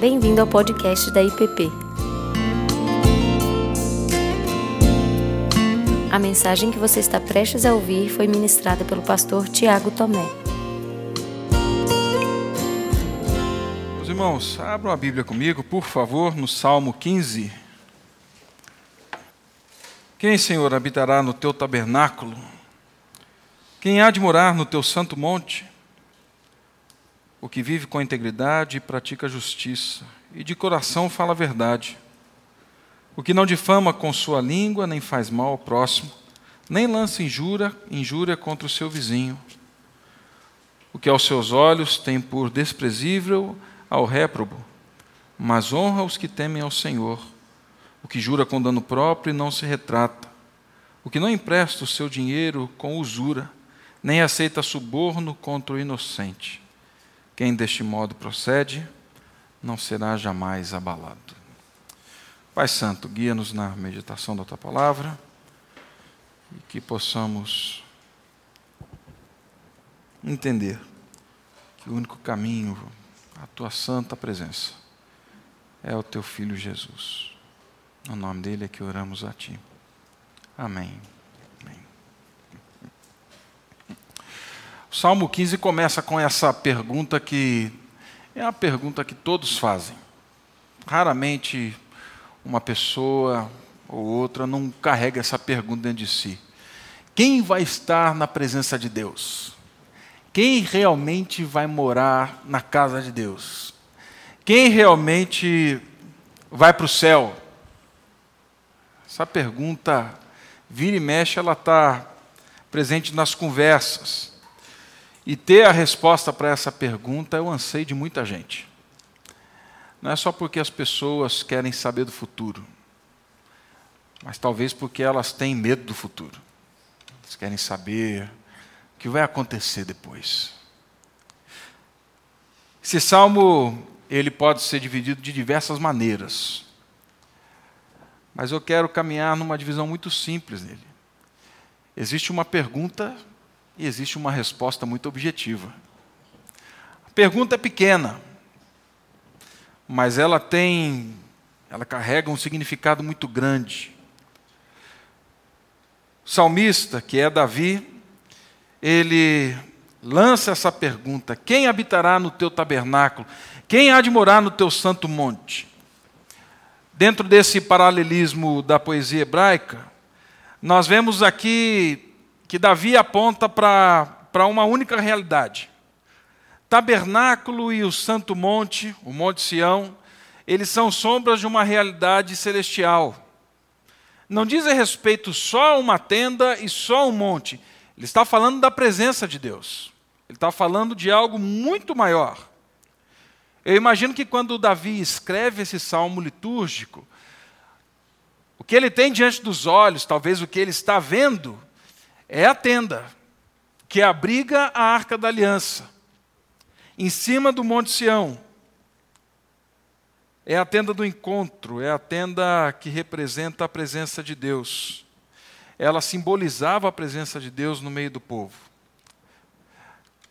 Bem-vindo ao podcast da IPP. A mensagem que você está prestes a ouvir foi ministrada pelo pastor Tiago Tomé. Meus irmãos, abram a Bíblia comigo, por favor, no Salmo 15. Quem, Senhor, habitará no teu tabernáculo? Quem há de morar no teu santo monte? O que vive com integridade e pratica justiça, e de coração fala a verdade. O que não difama com sua língua, nem faz mal ao próximo, nem lança injúria, injúria contra o seu vizinho. O que aos seus olhos tem por desprezível ao réprobo, mas honra os que temem ao Senhor. O que jura com dano próprio e não se retrata. O que não empresta o seu dinheiro com usura, nem aceita suborno contra o inocente. Quem deste modo procede, não será jamais abalado. Pai Santo, guia-nos na meditação da tua palavra e que possamos entender que o único caminho, a tua santa presença, é o teu filho Jesus. No nome dele é que oramos a ti. Amém. O Salmo 15 começa com essa pergunta que é a pergunta que todos fazem. Raramente uma pessoa ou outra não carrega essa pergunta dentro de si. Quem vai estar na presença de Deus? Quem realmente vai morar na casa de Deus? Quem realmente vai para o céu? Essa pergunta, vira e mexe, ela está presente nas conversas. E ter a resposta para essa pergunta é o anseio de muita gente. Não é só porque as pessoas querem saber do futuro, mas talvez porque elas têm medo do futuro. Elas querem saber o que vai acontecer depois. Esse salmo ele pode ser dividido de diversas maneiras. Mas eu quero caminhar numa divisão muito simples nele. Existe uma pergunta e existe uma resposta muito objetiva. A pergunta é pequena, mas ela tem, ela carrega um significado muito grande. O salmista, que é Davi, ele lança essa pergunta: Quem habitará no teu tabernáculo? Quem há de morar no teu santo monte? Dentro desse paralelismo da poesia hebraica, nós vemos aqui que Davi aponta para uma única realidade. Tabernáculo e o Santo Monte, o Monte Sião, eles são sombras de uma realidade celestial. Não diz respeito só a uma tenda e só um monte. Ele está falando da presença de Deus. Ele está falando de algo muito maior. Eu imagino que quando Davi escreve esse salmo litúrgico, o que ele tem diante dos olhos, talvez o que ele está vendo, é a tenda que abriga a arca da aliança, em cima do Monte Sião. É a tenda do encontro, é a tenda que representa a presença de Deus. Ela simbolizava a presença de Deus no meio do povo.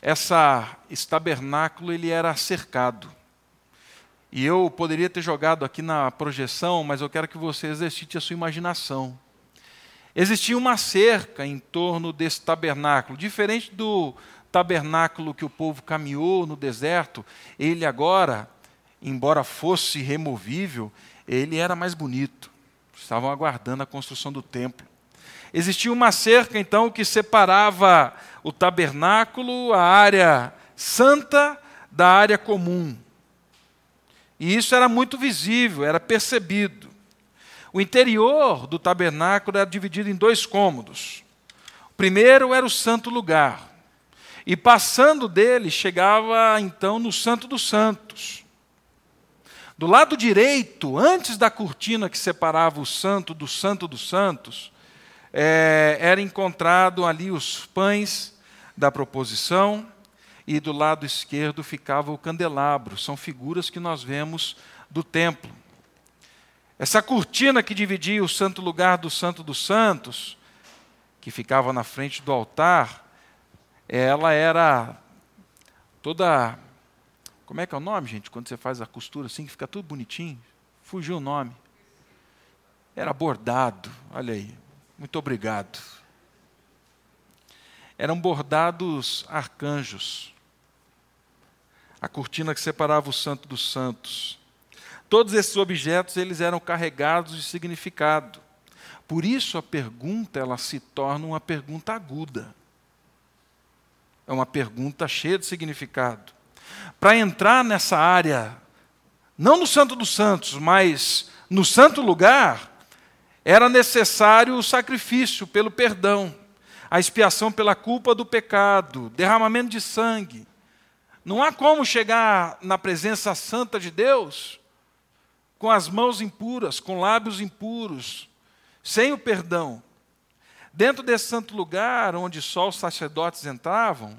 Essa, esse tabernáculo ele era cercado. E eu poderia ter jogado aqui na projeção, mas eu quero que você exercite a sua imaginação. Existia uma cerca em torno desse tabernáculo, diferente do tabernáculo que o povo caminhou no deserto, ele agora, embora fosse removível, ele era mais bonito. Estavam aguardando a construção do templo. Existia uma cerca, então, que separava o tabernáculo, a área santa, da área comum. E isso era muito visível, era percebido. O interior do tabernáculo era dividido em dois cômodos. O primeiro era o santo lugar. E passando dele, chegava então no Santo dos Santos. Do lado direito, antes da cortina que separava o santo do santo dos santos, é, era encontrado ali os pães da proposição, e do lado esquerdo ficava o candelabro. São figuras que nós vemos do templo. Essa cortina que dividia o santo lugar do Santo dos Santos, que ficava na frente do altar, ela era toda Como é que é o nome, gente? Quando você faz a costura assim, que fica tudo bonitinho. Fugiu o nome. Era bordado, olha aí. Muito obrigado. Eram bordados arcanjos. A cortina que separava o santo dos santos. Todos esses objetos eles eram carregados de significado. Por isso a pergunta ela se torna uma pergunta aguda. É uma pergunta cheia de significado. Para entrar nessa área, não no Santo dos Santos, mas no santo lugar, era necessário o sacrifício pelo perdão, a expiação pela culpa do pecado, derramamento de sangue. Não há como chegar na presença santa de Deus com as mãos impuras, com lábios impuros, sem o perdão. Dentro desse santo lugar, onde só os sacerdotes entravam,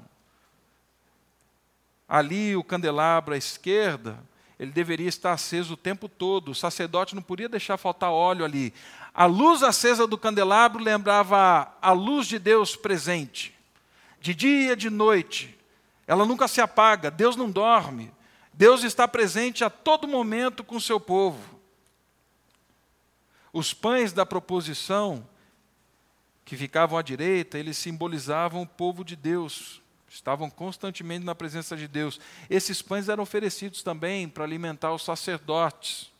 ali o candelabro à esquerda, ele deveria estar aceso o tempo todo. O sacerdote não podia deixar faltar óleo ali. A luz acesa do candelabro lembrava a luz de Deus presente, de dia, de noite. Ela nunca se apaga, Deus não dorme. Deus está presente a todo momento com o seu povo. Os pães da proposição, que ficavam à direita, eles simbolizavam o povo de Deus, estavam constantemente na presença de Deus. Esses pães eram oferecidos também para alimentar os sacerdotes.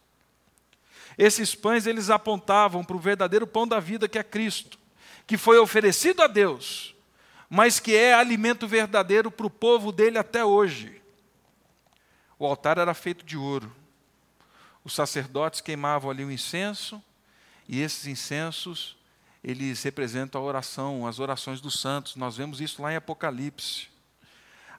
Esses pães eles apontavam para o verdadeiro pão da vida que é Cristo, que foi oferecido a Deus, mas que é alimento verdadeiro para o povo dele até hoje. O altar era feito de ouro. Os sacerdotes queimavam ali o incenso, e esses incensos, eles representam a oração, as orações dos santos. Nós vemos isso lá em Apocalipse.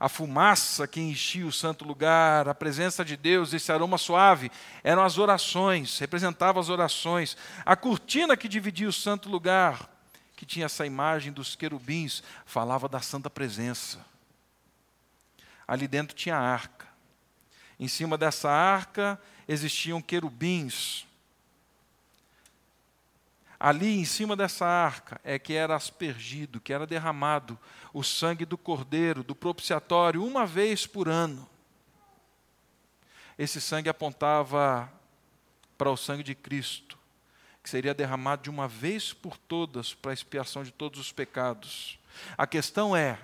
A fumaça que enchia o santo lugar, a presença de Deus, esse aroma suave, eram as orações, representavam as orações. A cortina que dividia o santo lugar, que tinha essa imagem dos querubins, falava da santa presença. Ali dentro tinha a arca. Em cima dessa arca existiam querubins. Ali em cima dessa arca é que era aspergido, que era derramado o sangue do cordeiro, do propiciatório, uma vez por ano. Esse sangue apontava para o sangue de Cristo, que seria derramado de uma vez por todas para a expiação de todos os pecados. A questão é: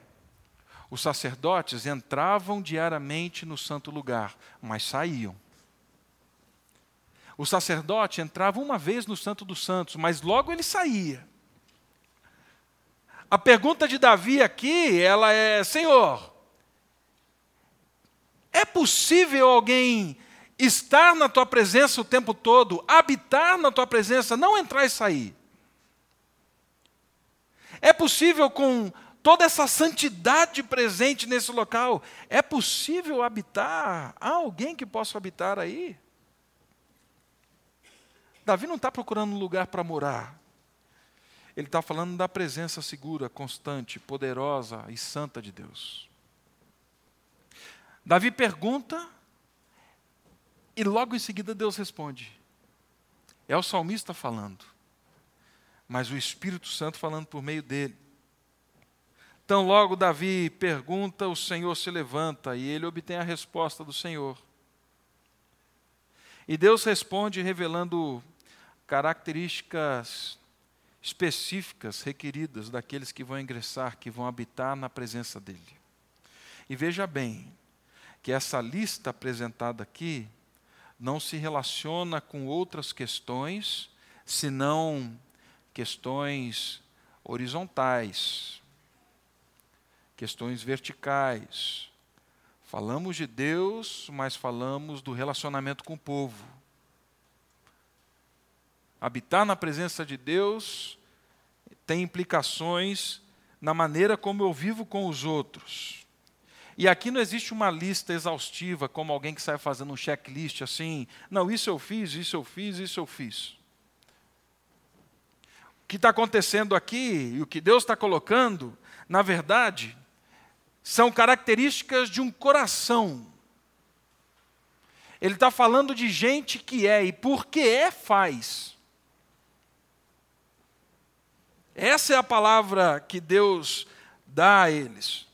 os sacerdotes entravam diariamente no santo lugar, mas saíam. O sacerdote entrava uma vez no Santo dos Santos, mas logo ele saía. A pergunta de Davi aqui, ela é: Senhor, é possível alguém estar na tua presença o tempo todo, habitar na tua presença, não entrar e sair? É possível com toda essa santidade presente nesse local, é possível habitar? Há alguém que possa habitar aí? Davi não está procurando um lugar para morar. Ele está falando da presença segura, constante, poderosa e santa de Deus. Davi pergunta e logo em seguida Deus responde. É o salmista falando, mas o Espírito Santo falando por meio dele. Então, logo Davi pergunta, o Senhor se levanta e ele obtém a resposta do Senhor. E Deus responde revelando características específicas requeridas daqueles que vão ingressar, que vão habitar na presença dele. E veja bem que essa lista apresentada aqui não se relaciona com outras questões, senão questões horizontais, questões verticais. Falamos de Deus, mas falamos do relacionamento com o povo. Habitar na presença de Deus tem implicações na maneira como eu vivo com os outros. E aqui não existe uma lista exaustiva, como alguém que sai fazendo um checklist assim, não, isso eu fiz, isso eu fiz, isso eu fiz. O que está acontecendo aqui e o que Deus está colocando, na verdade, são características de um coração. Ele está falando de gente que é e porque é, faz. Essa é a palavra que Deus dá a eles.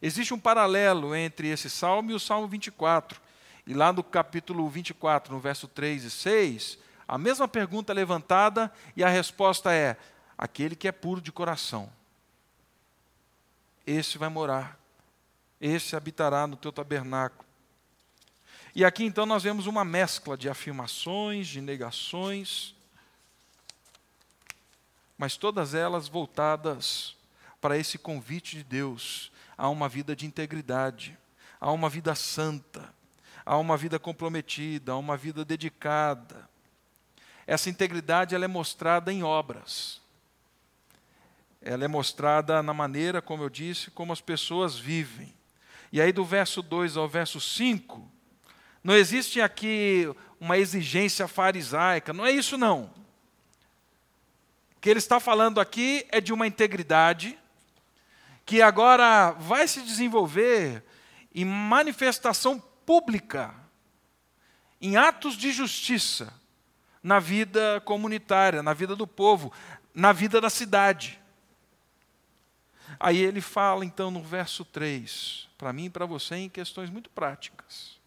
Existe um paralelo entre esse salmo e o salmo 24. E lá no capítulo 24, no verso 3 e 6, a mesma pergunta é levantada e a resposta é: aquele que é puro de coração. Esse vai morar, esse habitará no teu tabernáculo. E aqui então nós vemos uma mescla de afirmações, de negações, mas todas elas voltadas para esse convite de Deus a uma vida de integridade, a uma vida santa, a uma vida comprometida, a uma vida dedicada. Essa integridade ela é mostrada em obras. Ela é mostrada na maneira, como eu disse, como as pessoas vivem. E aí do verso 2 ao verso 5, não existe aqui uma exigência farisaica, não é isso não. O que ele está falando aqui é de uma integridade que agora vai se desenvolver em manifestação pública, em atos de justiça, na vida comunitária, na vida do povo, na vida da cidade. Aí ele fala então no verso 3, para mim e para você, em questões muito práticas.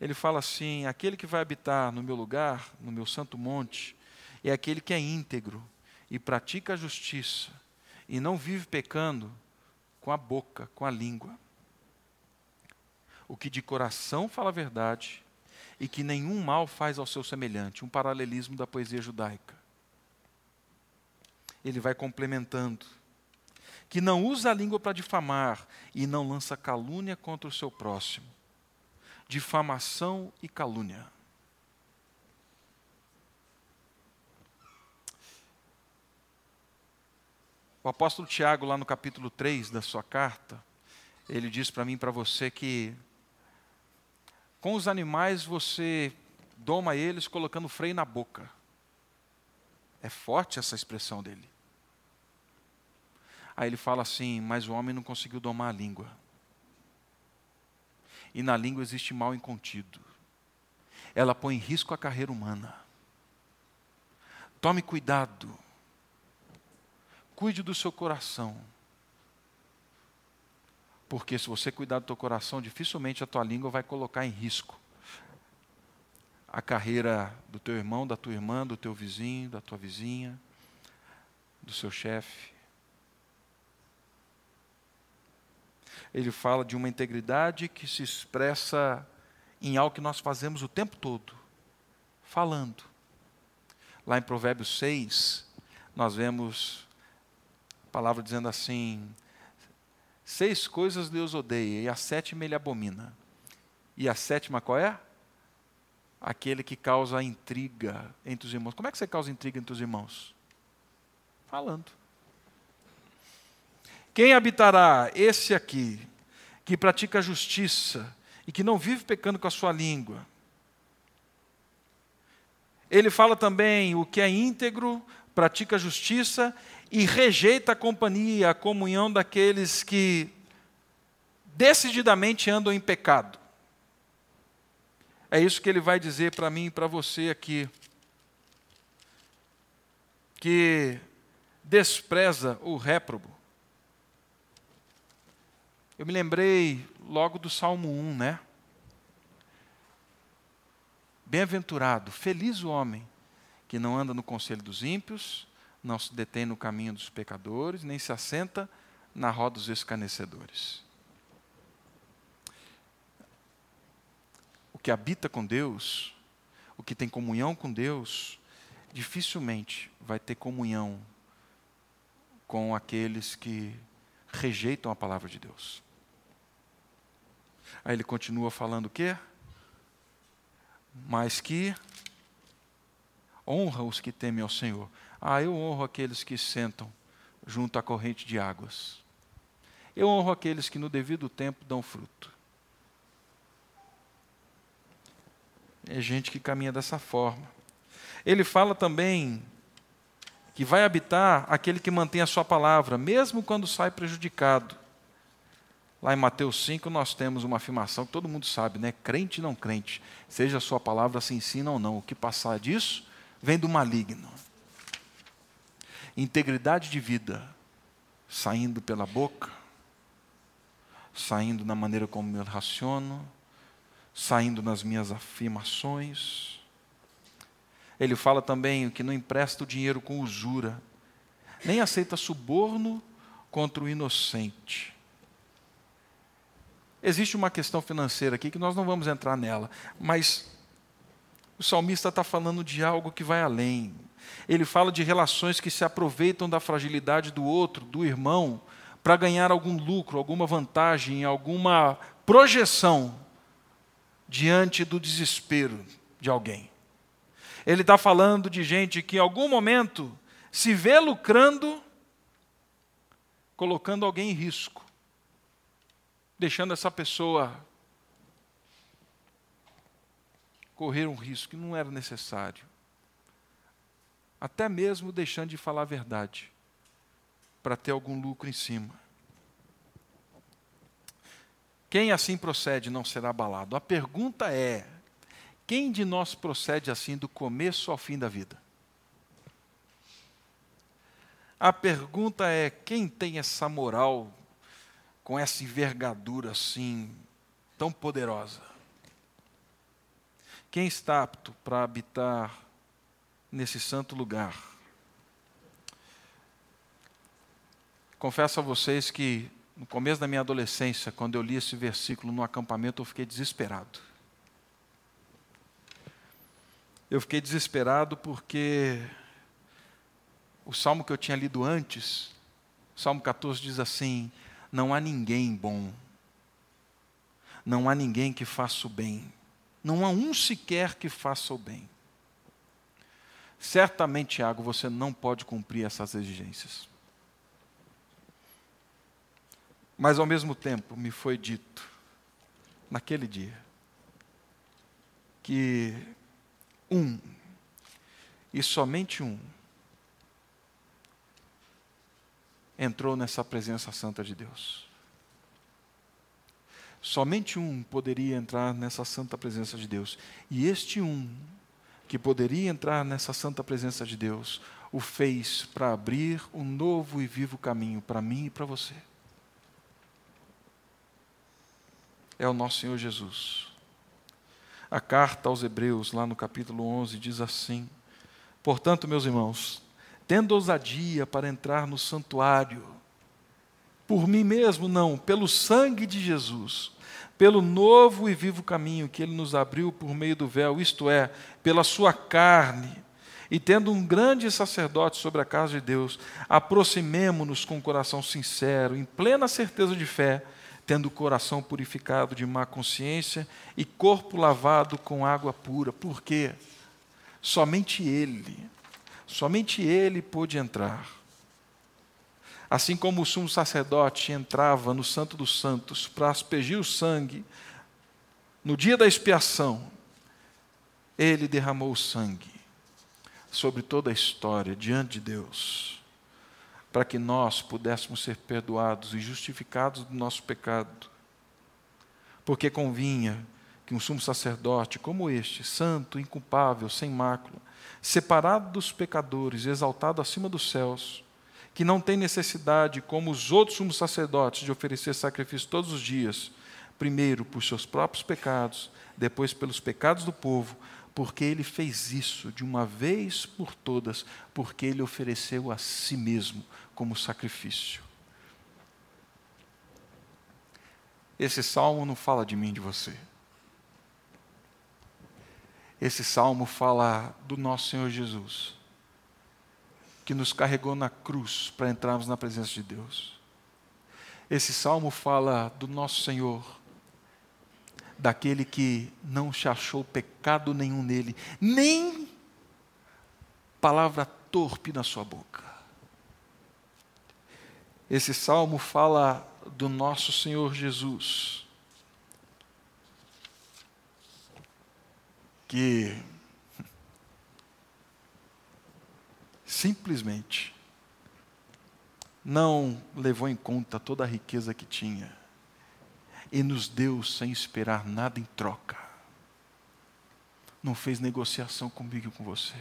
Ele fala assim: aquele que vai habitar no meu lugar, no meu santo monte, é aquele que é íntegro e pratica a justiça e não vive pecando com a boca, com a língua. O que de coração fala a verdade e que nenhum mal faz ao seu semelhante, um paralelismo da poesia judaica. Ele vai complementando. Que não usa a língua para difamar e não lança calúnia contra o seu próximo. Difamação e calúnia. O apóstolo Tiago, lá no capítulo 3 da sua carta, ele diz para mim e para você que com os animais você doma eles colocando freio na boca. É forte essa expressão dele. Aí ele fala assim: Mas o homem não conseguiu domar a língua. E na língua existe mal incontido. Ela põe em risco a carreira humana. Tome cuidado Cuide do seu coração. Porque se você cuidar do teu coração, dificilmente a tua língua vai colocar em risco a carreira do teu irmão, da tua irmã, do teu vizinho, da tua vizinha, do seu chefe. Ele fala de uma integridade que se expressa em algo que nós fazemos o tempo todo, falando. Lá em Provérbios 6, nós vemos palavra dizendo assim: seis coisas Deus odeia, e a sétima ele abomina. E a sétima qual é? Aquele que causa intriga entre os irmãos. Como é que você causa intriga entre os irmãos? Falando. Quem habitará? Esse aqui, que pratica a justiça e que não vive pecando com a sua língua. Ele fala também o que é íntegro, pratica a justiça e rejeita a companhia, a comunhão daqueles que decididamente andam em pecado. É isso que ele vai dizer para mim e para você aqui. Que despreza o réprobo. Eu me lembrei logo do Salmo 1, né? Bem-aventurado, feliz o homem que não anda no conselho dos ímpios, não se detém no caminho dos pecadores, nem se assenta na roda dos escarnecedores. O que habita com Deus, o que tem comunhão com Deus, dificilmente vai ter comunhão com aqueles que rejeitam a palavra de Deus. Aí ele continua falando o quê? Mas que honra os que temem ao Senhor. Ah, eu honro aqueles que sentam junto à corrente de águas. Eu honro aqueles que no devido tempo dão fruto. É gente que caminha dessa forma. Ele fala também que vai habitar aquele que mantém a sua palavra, mesmo quando sai prejudicado. Lá em Mateus 5 nós temos uma afirmação que todo mundo sabe, né? Crente não crente, seja a sua palavra se ensina ou não, o que passar disso vem do maligno integridade de vida saindo pela boca, saindo na maneira como eu raciono, saindo nas minhas afirmações. Ele fala também que não empresta o dinheiro com usura, nem aceita suborno contra o inocente. Existe uma questão financeira aqui que nós não vamos entrar nela, mas o salmista está falando de algo que vai além. Ele fala de relações que se aproveitam da fragilidade do outro, do irmão, para ganhar algum lucro, alguma vantagem, alguma projeção diante do desespero de alguém. Ele está falando de gente que em algum momento se vê lucrando, colocando alguém em risco, deixando essa pessoa correr um risco que não era necessário, até mesmo deixando de falar a verdade para ter algum lucro em cima. Quem assim procede não será abalado. A pergunta é: quem de nós procede assim do começo ao fim da vida? A pergunta é: quem tem essa moral com essa envergadura assim tão poderosa? Quem está apto para habitar nesse santo lugar? Confesso a vocês que no começo da minha adolescência, quando eu li esse versículo no acampamento, eu fiquei desesperado. Eu fiquei desesperado porque o salmo que eu tinha lido antes, Salmo 14 diz assim: Não há ninguém bom, não há ninguém que faça o bem, não há um sequer que faça o bem. Certamente, Tiago, você não pode cumprir essas exigências. Mas ao mesmo tempo me foi dito, naquele dia, que um, e somente um, entrou nessa presença santa de Deus. Somente um poderia entrar nessa santa presença de Deus. E este um, que poderia entrar nessa santa presença de Deus, o fez para abrir um novo e vivo caminho para mim e para você. é o nosso Senhor Jesus. A carta aos Hebreus, lá no capítulo 11, diz assim: Portanto, meus irmãos, tendo ousadia para entrar no santuário, por mim mesmo não, pelo sangue de Jesus, pelo novo e vivo caminho que ele nos abriu por meio do véu, isto é, pela sua carne, e tendo um grande sacerdote sobre a casa de Deus, aproximemo-nos com o coração sincero, em plena certeza de fé, tendo o coração purificado de má consciência e corpo lavado com água pura. Por quê? Somente Ele, somente Ele pôde entrar. Assim como o sumo sacerdote entrava no Santo dos Santos para aspergir o sangue, no dia da expiação, ele derramou o sangue sobre toda a história diante de Deus para que nós pudéssemos ser perdoados e justificados do nosso pecado. Porque convinha que um sumo sacerdote como este, santo, inculpável, sem mácula, separado dos pecadores, exaltado acima dos céus, que não tem necessidade, como os outros sumos sacerdotes, de oferecer sacrifício todos os dias, primeiro por seus próprios pecados, depois pelos pecados do povo, porque ele fez isso de uma vez por todas, porque ele ofereceu a si mesmo como sacrifício. Esse salmo não fala de mim de você. Esse salmo fala do nosso Senhor Jesus, que nos carregou na cruz para entrarmos na presença de Deus. Esse salmo fala do nosso Senhor, daquele que não se achou pecado nenhum nele, nem palavra torpe na sua boca. Esse salmo fala do nosso Senhor Jesus, que simplesmente não levou em conta toda a riqueza que tinha e nos deu sem esperar nada em troca. Não fez negociação comigo e com você,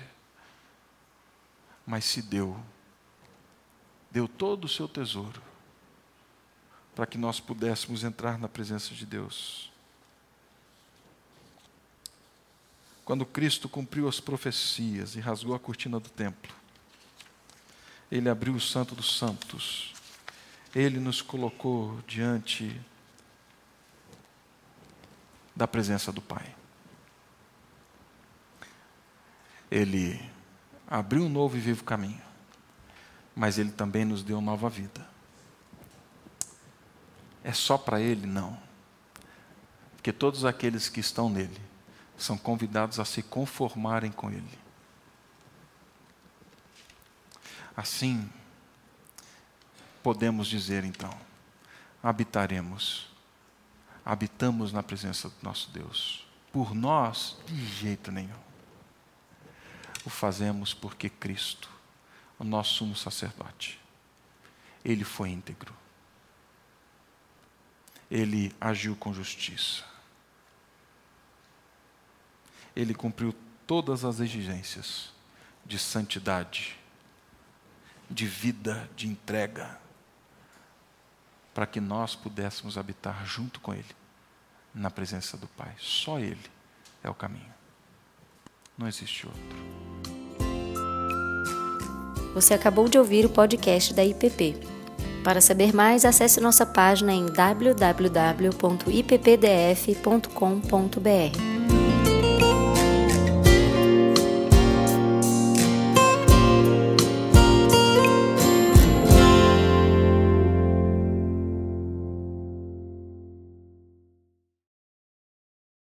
mas se deu, deu todo o seu tesouro, para que nós pudéssemos entrar na presença de Deus. Quando Cristo cumpriu as profecias e rasgou a cortina do templo, ele abriu o Santo dos Santos, ele nos colocou diante da presença do Pai. Ele abriu um novo e vivo caminho, mas ele também nos deu nova vida. É só para ele? Não. Porque todos aqueles que estão nele são convidados a se conformarem com ele. Assim, podemos dizer então: habitaremos, habitamos na presença do nosso Deus. Por nós, de jeito nenhum o fazemos porque Cristo, o nosso sumo sacerdote, ele foi íntegro. Ele agiu com justiça. Ele cumpriu todas as exigências de santidade, de vida, de entrega, para que nós pudéssemos habitar junto com Ele, na presença do Pai. Só Ele é o caminho. Não existe outro. Você acabou de ouvir o podcast da IPP. Para saber mais, acesse nossa página em www.ippdf.com.br.